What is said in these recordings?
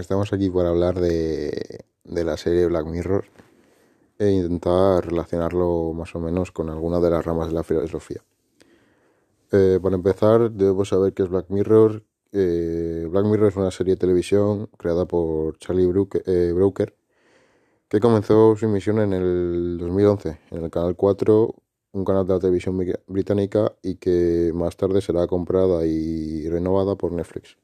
estamos aquí para hablar de, la serie Black Mirror e intentar relacionarlo más o menos con alguna de las ramas de la filosofía. Eh, para empezar, debemos saber qué es Black Mirror. Eh, Black Mirror es una serie de televisión creada por Charlie Brooker, eh, Brooker que comenzó su emisión en el 2011 en el Canal 4, un canal de la televisión británica y que más tarde será comprada y renovada por Netflix.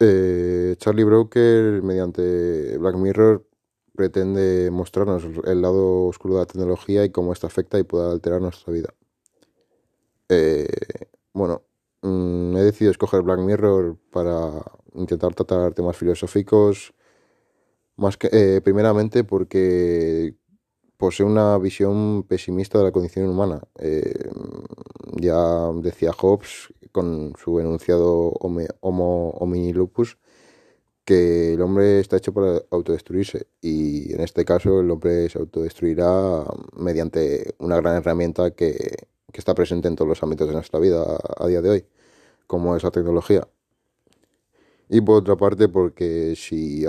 Eh, Charlie Brooker, mediante Black Mirror, pretende mostrarnos el lado oscuro de la tecnología y cómo esta afecta y puede alterar nuestra vida. Eh, bueno, mm, he decidido escoger Black Mirror para intentar tratar temas filosóficos más que, eh, primeramente porque posee una visión pesimista de la condición humana. Eh, ya decía Hobbes con su enunciado Homo homini lupus que el hombre está hecho para autodestruirse y en este caso el hombre se autodestruirá mediante una gran herramienta que, que está presente en todos los ámbitos de nuestra vida a día de hoy, como es la tecnología. Y por otra parte, porque si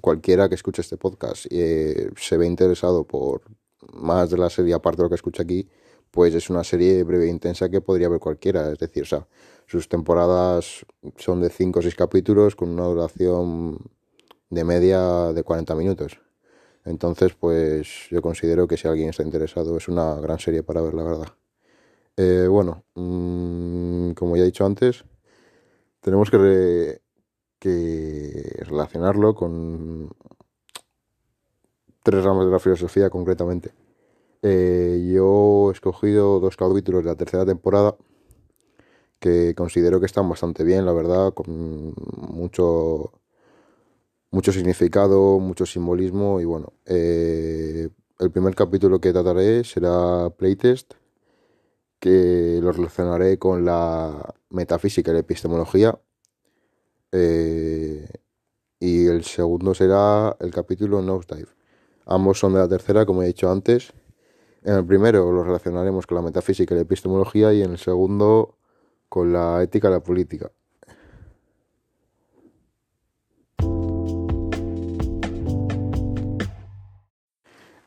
cualquiera que escuche este podcast eh, se ve interesado por más de la serie, aparte de lo que escucha aquí, pues es una serie breve e intensa que podría ver cualquiera. Es decir, o sea, sus temporadas son de 5 o 6 capítulos con una duración de media de 40 minutos. Entonces, pues yo considero que si alguien está interesado es una gran serie para ver, la verdad. Eh, bueno, mm, como ya he dicho antes, tenemos que que relacionarlo con tres ramas de la filosofía concretamente. Eh, yo he escogido dos capítulos de la tercera temporada que considero que están bastante bien, la verdad, con mucho, mucho significado, mucho simbolismo y bueno, eh, el primer capítulo que trataré será Playtest, que lo relacionaré con la metafísica y la epistemología eh, y el segundo será el capítulo Nosedive. Ambos son de la tercera, como he dicho antes. En el primero lo relacionaremos con la metafísica y la epistemología y en el segundo con la ética y la política.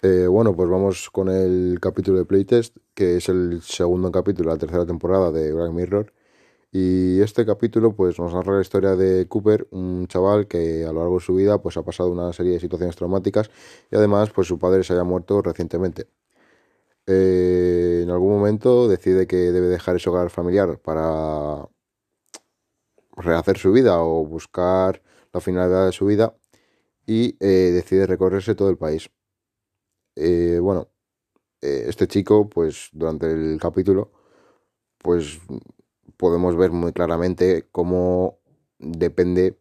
Eh, bueno, pues vamos con el capítulo de Playtest, que es el segundo capítulo de la tercera temporada de Black Mirror. Y este capítulo pues nos narra la historia de Cooper, un chaval que a lo largo de su vida pues ha pasado una serie de situaciones traumáticas y además pues su padre se haya muerto recientemente. Eh, en algún momento decide que debe dejar ese hogar familiar para rehacer su vida o buscar la finalidad de su vida y eh, decide recorrerse todo el país. Eh, bueno, este chico pues durante el capítulo pues podemos ver muy claramente cómo depende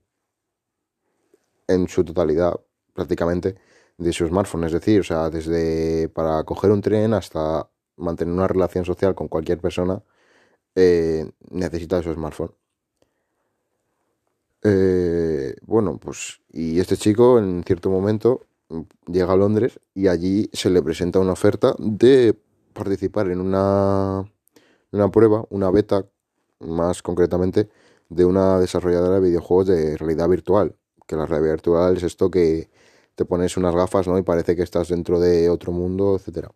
en su totalidad prácticamente de su smartphone. Es decir, o sea, desde para coger un tren hasta mantener una relación social con cualquier persona, eh, necesita su smartphone. Eh, bueno, pues y este chico en cierto momento llega a Londres y allí se le presenta una oferta de participar en una, una prueba, una beta más concretamente de una desarrolladora de videojuegos de realidad virtual. Que la realidad virtual es esto que te pones unas gafas ¿no? y parece que estás dentro de otro mundo, etc.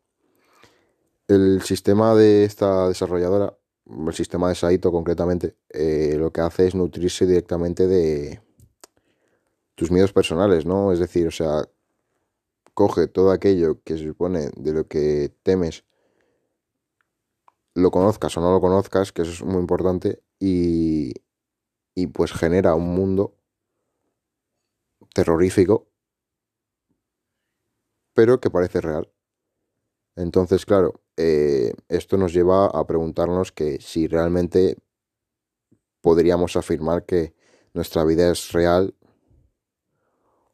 El sistema de esta desarrolladora, el sistema de Saito concretamente, eh, lo que hace es nutrirse directamente de tus miedos personales, ¿no? Es decir, o sea, coge todo aquello que se supone de lo que temes lo conozcas o no lo conozcas, que eso es muy importante, y, y pues genera un mundo terrorífico, pero que parece real. Entonces, claro, eh, esto nos lleva a preguntarnos que si realmente podríamos afirmar que nuestra vida es real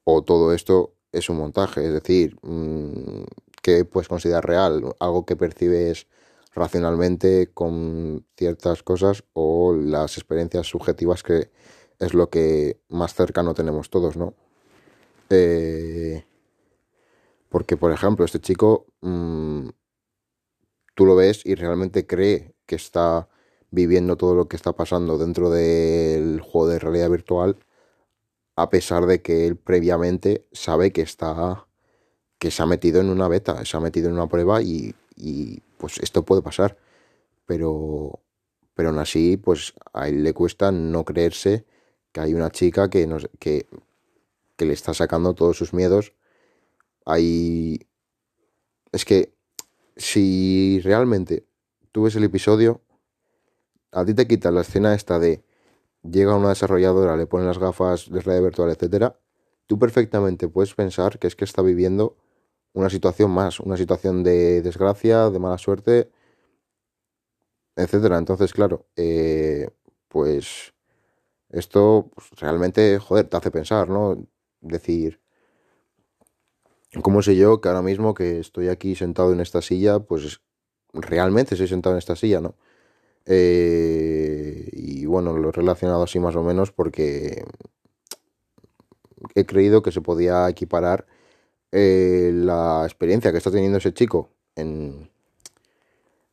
o todo esto es un montaje, es decir, mm, ¿qué puedes considerar real? Algo que percibes racionalmente con ciertas cosas o las experiencias subjetivas que es lo que más cercano tenemos todos, ¿no? Eh, porque, por ejemplo, este chico, mm, tú lo ves y realmente cree que está viviendo todo lo que está pasando dentro del juego de realidad virtual a pesar de que él previamente sabe que está, que se ha metido en una beta, se ha metido en una prueba y, y pues esto puede pasar. Pero, pero aún así, pues a él le cuesta no creerse que hay una chica que, nos, que, que le está sacando todos sus miedos. Hay... Es que si realmente tú ves el episodio, a ti te quita la escena esta de llega una desarrolladora, le pone las gafas de realidad virtual, etcétera, tú perfectamente puedes pensar que es que está viviendo una situación más, una situación de desgracia, de mala suerte, etcétera. Entonces, claro, eh, pues esto pues, realmente, joder, te hace pensar, ¿no? Decir, ¿cómo sé yo que ahora mismo que estoy aquí sentado en esta silla, pues realmente estoy sentado en esta silla, ¿no? Eh, y bueno, lo he relacionado así más o menos porque he creído que se podía equiparar eh, la experiencia que está teniendo ese chico en,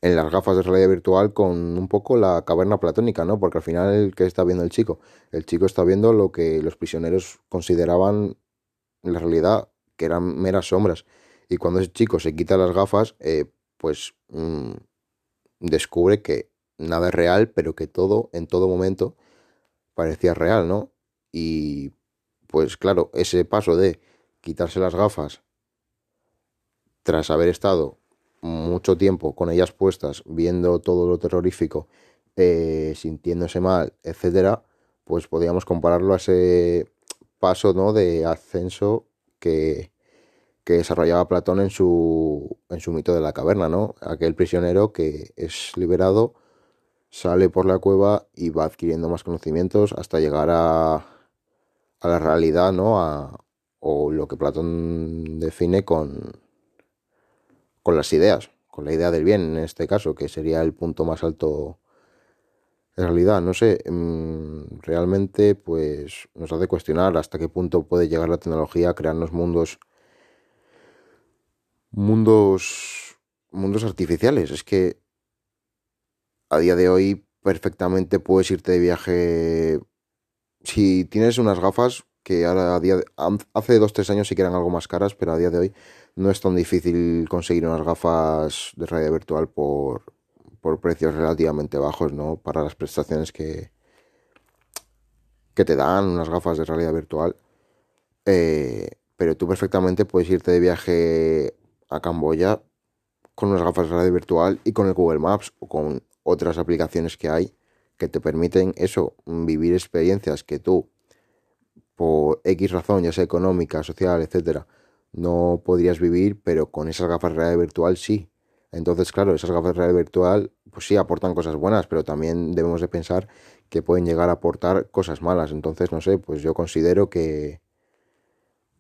en las gafas de realidad virtual con un poco la caverna platónica, ¿no? Porque al final, ¿qué está viendo el chico? El chico está viendo lo que los prisioneros consideraban la realidad, que eran meras sombras. Y cuando ese chico se quita las gafas, eh, pues mm, descubre que nada es real, pero que todo, en todo momento, parecía real, ¿no? Y pues claro, ese paso de quitarse las gafas tras haber estado mucho tiempo con ellas puestas, viendo todo lo terrorífico, eh, sintiéndose mal, etcétera, pues podríamos compararlo a ese paso ¿no? de ascenso que, desarrollaba Platón en su, en su mito de la caverna, ¿no? Aquel prisionero que es liberado sale por la cueva y va adquiriendo más conocimientos hasta llegar a, a la realidad, ¿no? A, o lo que Platón define con, con las ideas, con la idea del bien en este caso, que sería el punto más alto en realidad. No sé, mm, realmente pues nos hace cuestionar hasta qué punto puede llegar la tecnología a crearnos mundos mundos mundos artificiales. Es que a día de hoy perfectamente puedes irte de viaje. Si tienes unas gafas que ahora a día hace dos tres años sí que eran algo más caras, pero a día de hoy no es tan difícil conseguir unas gafas de realidad virtual por, por precios relativamente bajos, ¿no? Para las prestaciones que, que te dan unas gafas de realidad virtual. Eh, pero tú perfectamente puedes irte de viaje a Camboya con unas gafas de realidad virtual y con el Google Maps o con otras aplicaciones que hay que te permiten eso, vivir experiencias que tú, por X razón, ya sea económica, social, etcétera, no podrías vivir, pero con esas gafas de realidad virtual sí. Entonces, claro, esas gafas de realidad virtual, pues sí, aportan cosas buenas, pero también debemos de pensar que pueden llegar a aportar cosas malas. Entonces, no sé, pues yo considero que,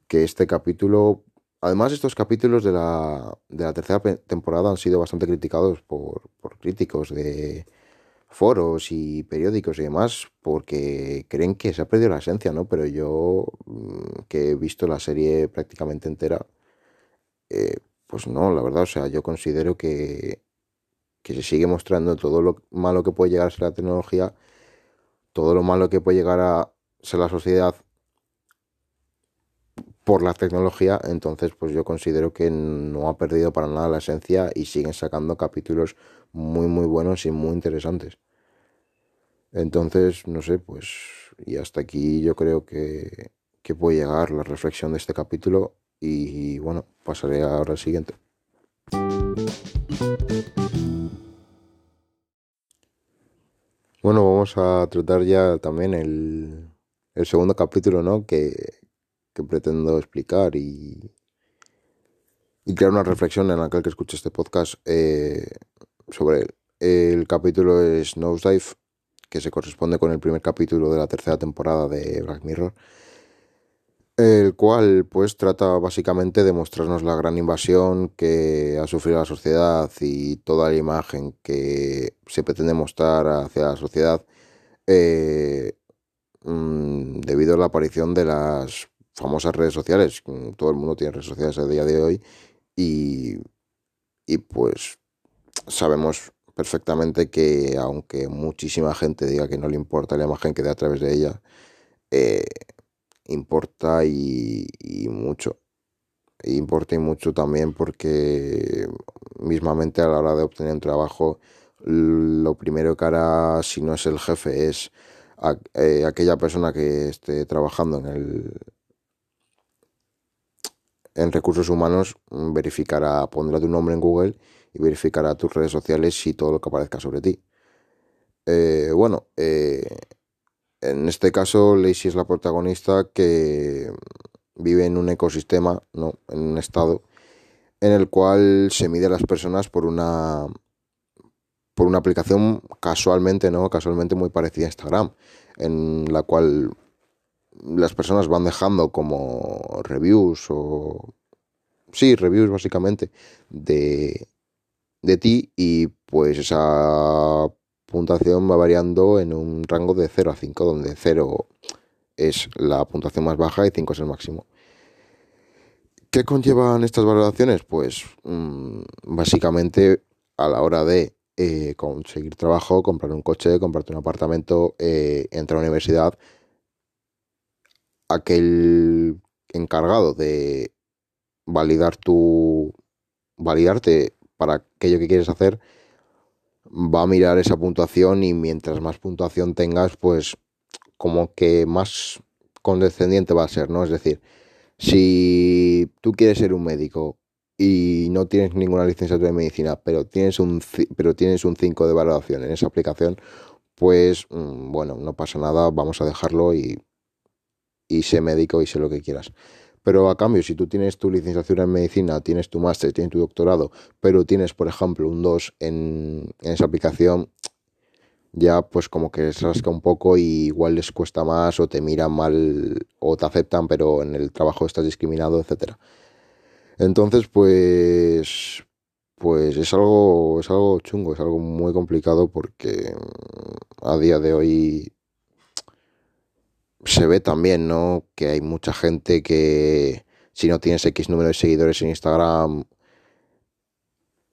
que este capítulo Además, estos capítulos de la, de la tercera temporada han sido bastante criticados por, por críticos de foros y periódicos y demás, porque creen que se ha perdido la esencia, ¿no? Pero yo, mm, que he visto la serie prácticamente entera, eh, pues no, la verdad, o sea, yo considero que, que se sigue mostrando todo lo malo que puede llegar a ser la tecnología, todo lo malo que puede llegar a ser la sociedad por la tecnología, entonces pues yo considero que no ha perdido para nada la esencia y siguen sacando capítulos muy muy buenos y muy interesantes. Entonces, no sé, pues y hasta aquí yo creo que, que puede llegar la reflexión de este capítulo y, bueno, pasaré ahora al siguiente. Bueno, vamos a tratar ya también el, el segundo capítulo, ¿no? Que, que pretendo explicar y, y crear una reflexión en aquel que escuche este podcast eh, sobre él. El capítulo es Nosedive, que se corresponde con el primer capítulo de la tercera temporada de Black Mirror, el cual pues trata básicamente de mostrarnos la gran invasión que ha sufrido la sociedad y toda la imagen que se pretende mostrar hacia la sociedad eh, mm, debido a la aparición de las famosas redes sociales. Todo el mundo tiene redes sociales a día de hoy y, y pues sabemos perfectamente que aunque muchísima gente diga que no le importa la imagen que da a través de ella, eh, importa y, mucho. Importa y mucho también porque mismamente a la hora de obtener un trabajo, lo primero que hará, si no es el jefe, es eh, aquella persona que esté trabajando en el en recursos humanos verificará, pondrá tu nombre en Google y verificará tus redes sociales y todo lo que aparezca sobre ti. Eh, bueno, eh, en este caso Lacey es la protagonista que vive en un ecosistema, ¿no? en un estado, en el cual se mide a las personas por una por una aplicación casualmente, ¿no? Casualmente muy parecida a Instagram, en la cual las personas van dejando como reviews o sí, reviews básicamente de de ti y pues esa puntuación va variando en un rango de 0 a 5, donde 0 es la puntuación más baja y 5 es el máximo. ¿Qué conllevan estas valoraciones? Pues mm, básicamente a la hora de eh, conseguir trabajo, comprar un coche, comprarte un apartamento, eh, entrar a la universidad, aquel encargado de validar tu validarte para aquello que quieres hacer va a mirar esa puntuación y mientras más puntuación tengas, pues como que más condescendiente va a ser, ¿no? Es decir, si tú quieres ser un médico y no tienes ninguna licenciatura de medicina, pero tienes un pero tienes un 5 de valoración en esa aplicación, pues mm, bueno, no pasa nada, vamos a dejarlo y y sé médico y sé lo que quieras. Pero a cambio, si tú tienes tu licenciatura en medicina, tienes tu máster, tienes tu doctorado, pero tienes, por ejemplo, un 2 en, esa aplicación, ya pues como que se rasca un poco y igual les cuesta más o te miran mal o te aceptan, pero en el trabajo estás discriminado, etcétera. Entonces, pues pues es algo es algo chungo, es algo muy complicado porque a día de hoy se ve también, ¿no? Que hay mucha gente que si no tienes X número de seguidores en Instagram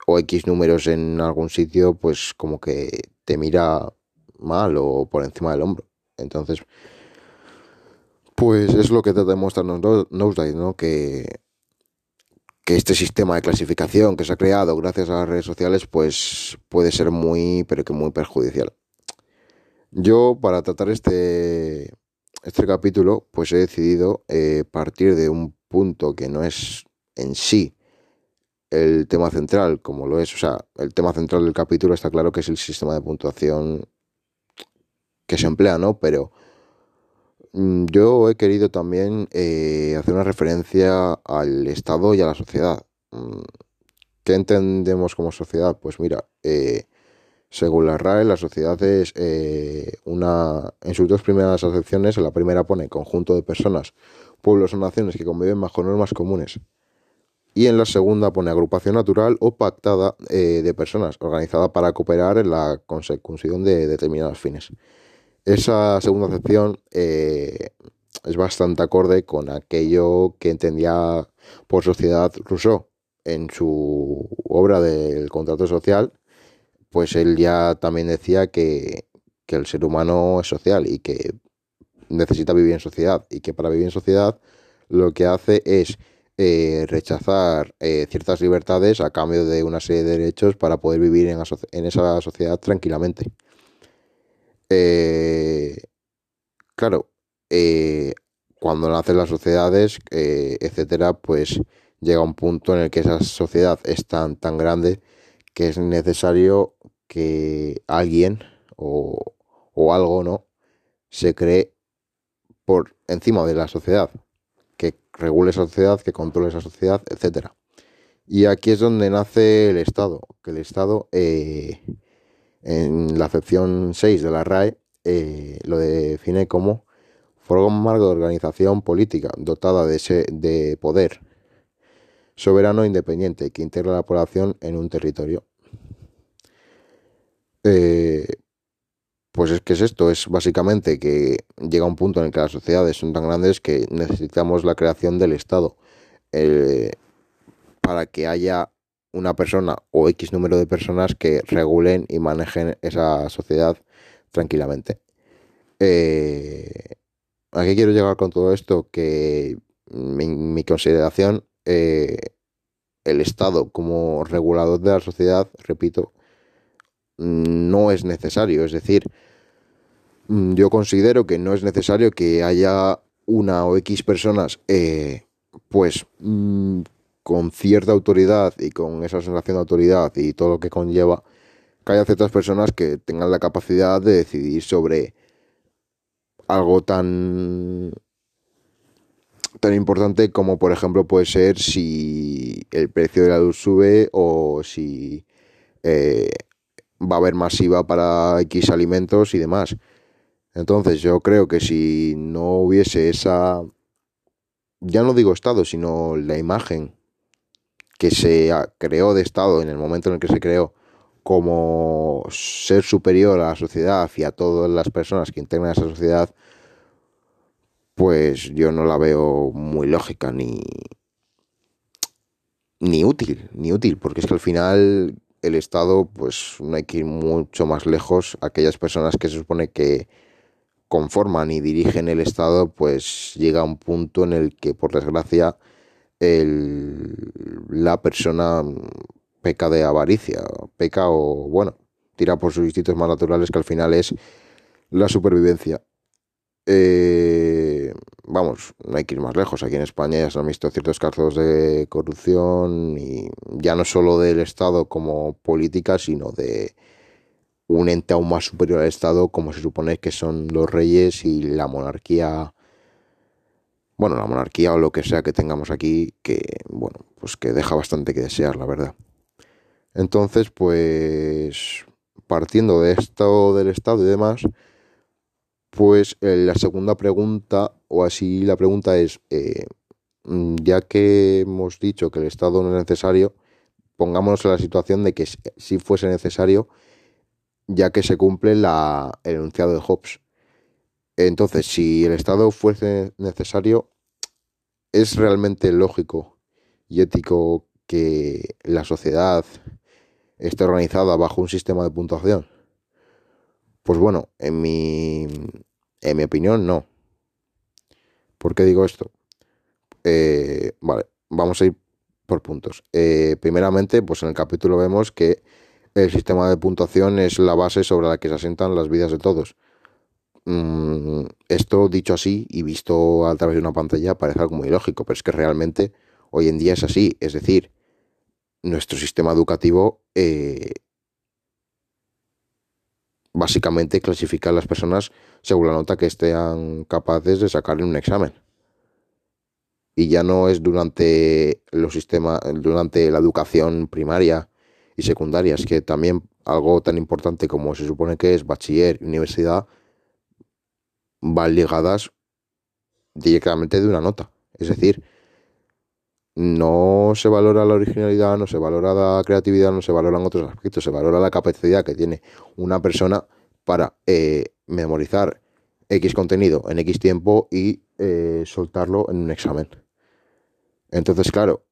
o X números en algún sitio, pues como que te mira mal o por encima del hombro. Entonces, pues es lo que te demuestra Nosedive, ¿no? Que, que este sistema de clasificación que se ha creado gracias a las redes sociales, pues puede ser muy, pero que muy perjudicial. Yo, para tratar este, este capítulo, pues he decidido eh, partir de un punto que no es en sí el tema central, como lo es, o sea, el tema central del capítulo está claro que es el sistema de puntuación que se emplea, ¿no? Pero mm, yo he querido también eh, hacer una referencia al Estado y a la sociedad. Mm, ¿Qué entendemos como sociedad? Pues mira, eh, según la RAE, la sociedad es eh, una. En sus dos primeras acepciones, en la primera pone conjunto de personas, pueblos o naciones que conviven bajo normas comunes. Y en la segunda pone agrupación natural o pactada eh, de personas, organizada para cooperar en la consecución de determinados fines. Esa segunda acepción eh, es bastante acorde con aquello que entendía por sociedad Rousseau en su obra del contrato social pues él ya también decía que, el ser humano es social y que necesita vivir en sociedad y que para vivir en sociedad lo que hace es eh, rechazar eh, ciertas libertades a cambio de una serie de derechos para poder vivir en, esa sociedad tranquilamente. Eh, claro, cuando nacen las sociedades, etcétera, pues llega un punto en el que esa sociedad es tan, tan grande que es necesario que alguien o, algo, ¿no? Se cree por encima de la sociedad, que regule esa sociedad, que controle esa sociedad, etc. Y aquí es donde nace el Estado, que el Estado, eh, en la acepción 6 de la RAE, eh, lo define como forma de organización política dotada de, ese, de poder soberano e independiente que integra la población en un territorio. Eh, pues es que es esto, es básicamente que llega un punto en el que las sociedades son tan grandes que necesitamos la creación del Estado eh, para que haya una persona o X número de personas que regulen y manejen esa sociedad tranquilamente. Eh, ¿A qué quiero llegar con todo esto? Que en mi consideración, eh, el Estado como regulador de la sociedad, repito, no es necesario. Es decir, mm, yo considero que no es necesario que haya una o X personas, eh, pues, mm, con cierta autoridad y con esa sensación de autoridad y todo lo que conlleva, que haya ciertas personas que tengan la capacidad de decidir sobre algo tan tan importante como por ejemplo puede ser si el precio de la luz sube o si eh, va a haber masiva para X alimentos y demás. Entonces yo creo que si no hubiese esa, ya no digo Estado, sino la imagen que se creó de Estado en el momento en el que se creó como ser superior a la sociedad y a todas las personas que integran esa sociedad, pues yo no la veo muy lógica ni, ni útil, ni útil, porque es que al final el Estado, pues no hay que ir mucho más lejos. Aquellas personas que se supone que conforman y dirigen el Estado, pues llega a un punto en el que, por desgracia, el, la persona peca de avaricia, peca o, bueno, tira por sus instintos más naturales, que al final es la supervivencia. Eh, vamos, no hay que ir más lejos. Aquí en España ya se han visto ciertos casos de corrupción y ya no solo del Estado como política, sino de un ente aún más superior al Estado, como se supone que son los reyes y la monarquía. Bueno, la monarquía o lo que sea que tengamos aquí, que, bueno, pues que deja bastante que desear, la verdad. Entonces, pues, partiendo de esto del Estado y demás, pues eh, la segunda pregunta, o así la pregunta es, eh, mm, ya que hemos dicho que el Estado no es necesario, pongámonos en la situación de que si fuese necesario, ya que se cumple la, el enunciado de Hobbes. Entonces, si el Estado fuese necesario, ¿es realmente lógico y ético que la sociedad esté organizada bajo un sistema de puntuación? Pues bueno, en mi, en mi opinión, no. ¿Por qué digo esto? Eh, vale, vamos a ir por puntos. Eh, primeramente, pues en el capítulo vemos que el sistema de puntuación es la base sobre la que se asientan las vidas de todos. Mm, esto dicho así y visto a través de una pantalla parece algo muy lógico, pero es que realmente hoy en día es así. Es decir, nuestro sistema educativo eh, básicamente clasifica a las personas según la nota que estén capaces de sacar en un examen. Y ya no es durante los sistemas, durante la educación primaria y secundaria, es que también algo tan importante como se supone que es bachiller universidad van ligadas directamente de una nota. Es decir, no se valora la originalidad, no se valora la creatividad, no se valoran otros aspectos, se valora la capacidad que tiene una persona para eh, memorizar X contenido en X tiempo y eh, soltarlo en un examen. Entonces, claro,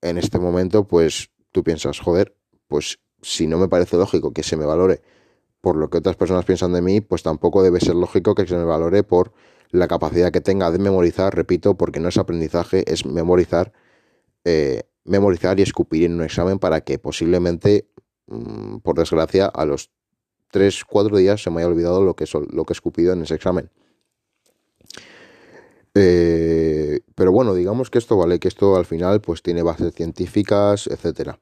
en este momento, pues tú piensas, joder, pues si no me parece lógico que se me valore por lo que otras personas piensan de mí, pues tampoco debe ser lógico que se me valore por la capacidad que tenga de memorizar, repito, porque no es aprendizaje, es memorizar eh, memorizar y escupir en un examen para que posiblemente, mm, por desgracia, a los 3, 4 días se me haya olvidado lo que, lo que he escupido en ese examen. Eh, pero bueno, digamos que esto vale, que esto al final pues tiene bases científicas, etcétera.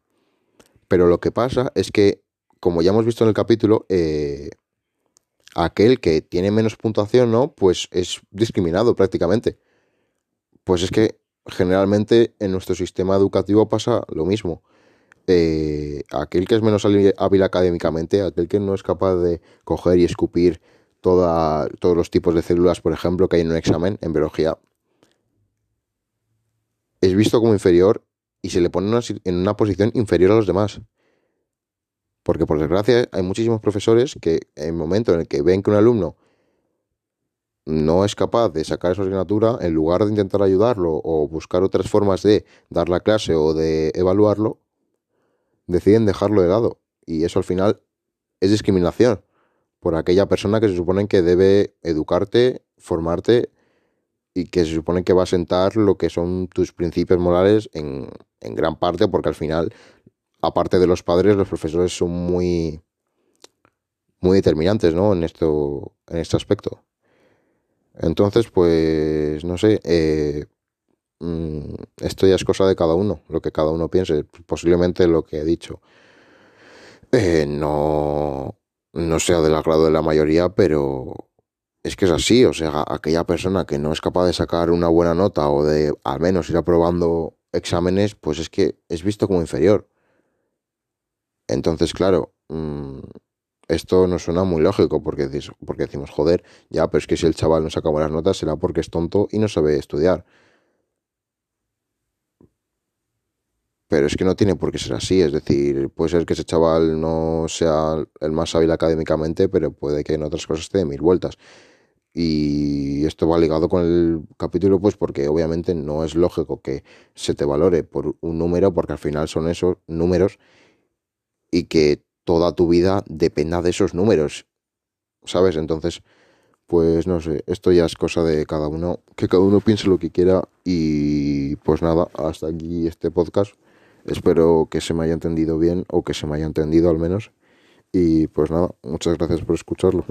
Pero lo que pasa es que, como ya hemos visto en el capítulo, eh, aquel que tiene menos puntuación, ¿no? Pues es discriminado prácticamente. Pues es que generalmente en nuestro sistema educativo pasa lo mismo. Eh, aquel que es menos hábil académicamente, aquel que no es capaz de coger y escupir toda, todos los tipos de células, por ejemplo, que hay en un examen en biología, es visto como inferior y se le pone en una posición inferior a los demás. Porque por desgracia hay muchísimos profesores que en el momento en el que ven que un alumno no es capaz de sacar esa asignatura, en lugar de intentar ayudarlo o buscar otras formas de dar la clase o de evaluarlo, deciden dejarlo de lado. Y eso al final es discriminación por aquella persona que se supone que debe educarte, formarte y que se supone que va a sentar lo que son tus principios morales en, en gran parte, porque al final, aparte de los padres, los profesores son muy, muy determinantes, ¿no? En esto, en este aspecto. Entonces, pues, no sé, eh, mm, esto ya es cosa de cada uno, lo que cada uno piense. Posiblemente lo que he dicho eh, no, no sea del agrado de la mayoría, pero es que es así. O sea, aquella persona que no es capaz de sacar una buena nota o de al menos ir aprobando exámenes, pues es que es visto como inferior. Entonces, claro, mm, esto no suena muy lógico porque, porque decimos, joder, ya, pero es que si el chaval no saca buenas notas será porque es tonto y no sabe estudiar. Pero es que no tiene por qué ser así, es decir, puede ser que ese chaval no sea el más hábil académicamente, pero puede que en otras cosas esté de mil vueltas. Y esto va ligado con el capítulo, pues porque obviamente no es lógico que se te valore por un número, porque al final son esos números y que toda tu vida dependa de esos números, ¿sabes? Entonces, pues no sé, esto ya es cosa de cada uno, que cada uno piense lo que quiera y pues nada, hasta aquí este podcast. Espero que se me haya entendido bien o que se me haya entendido al menos. Y pues nada, muchas gracias por escucharlo.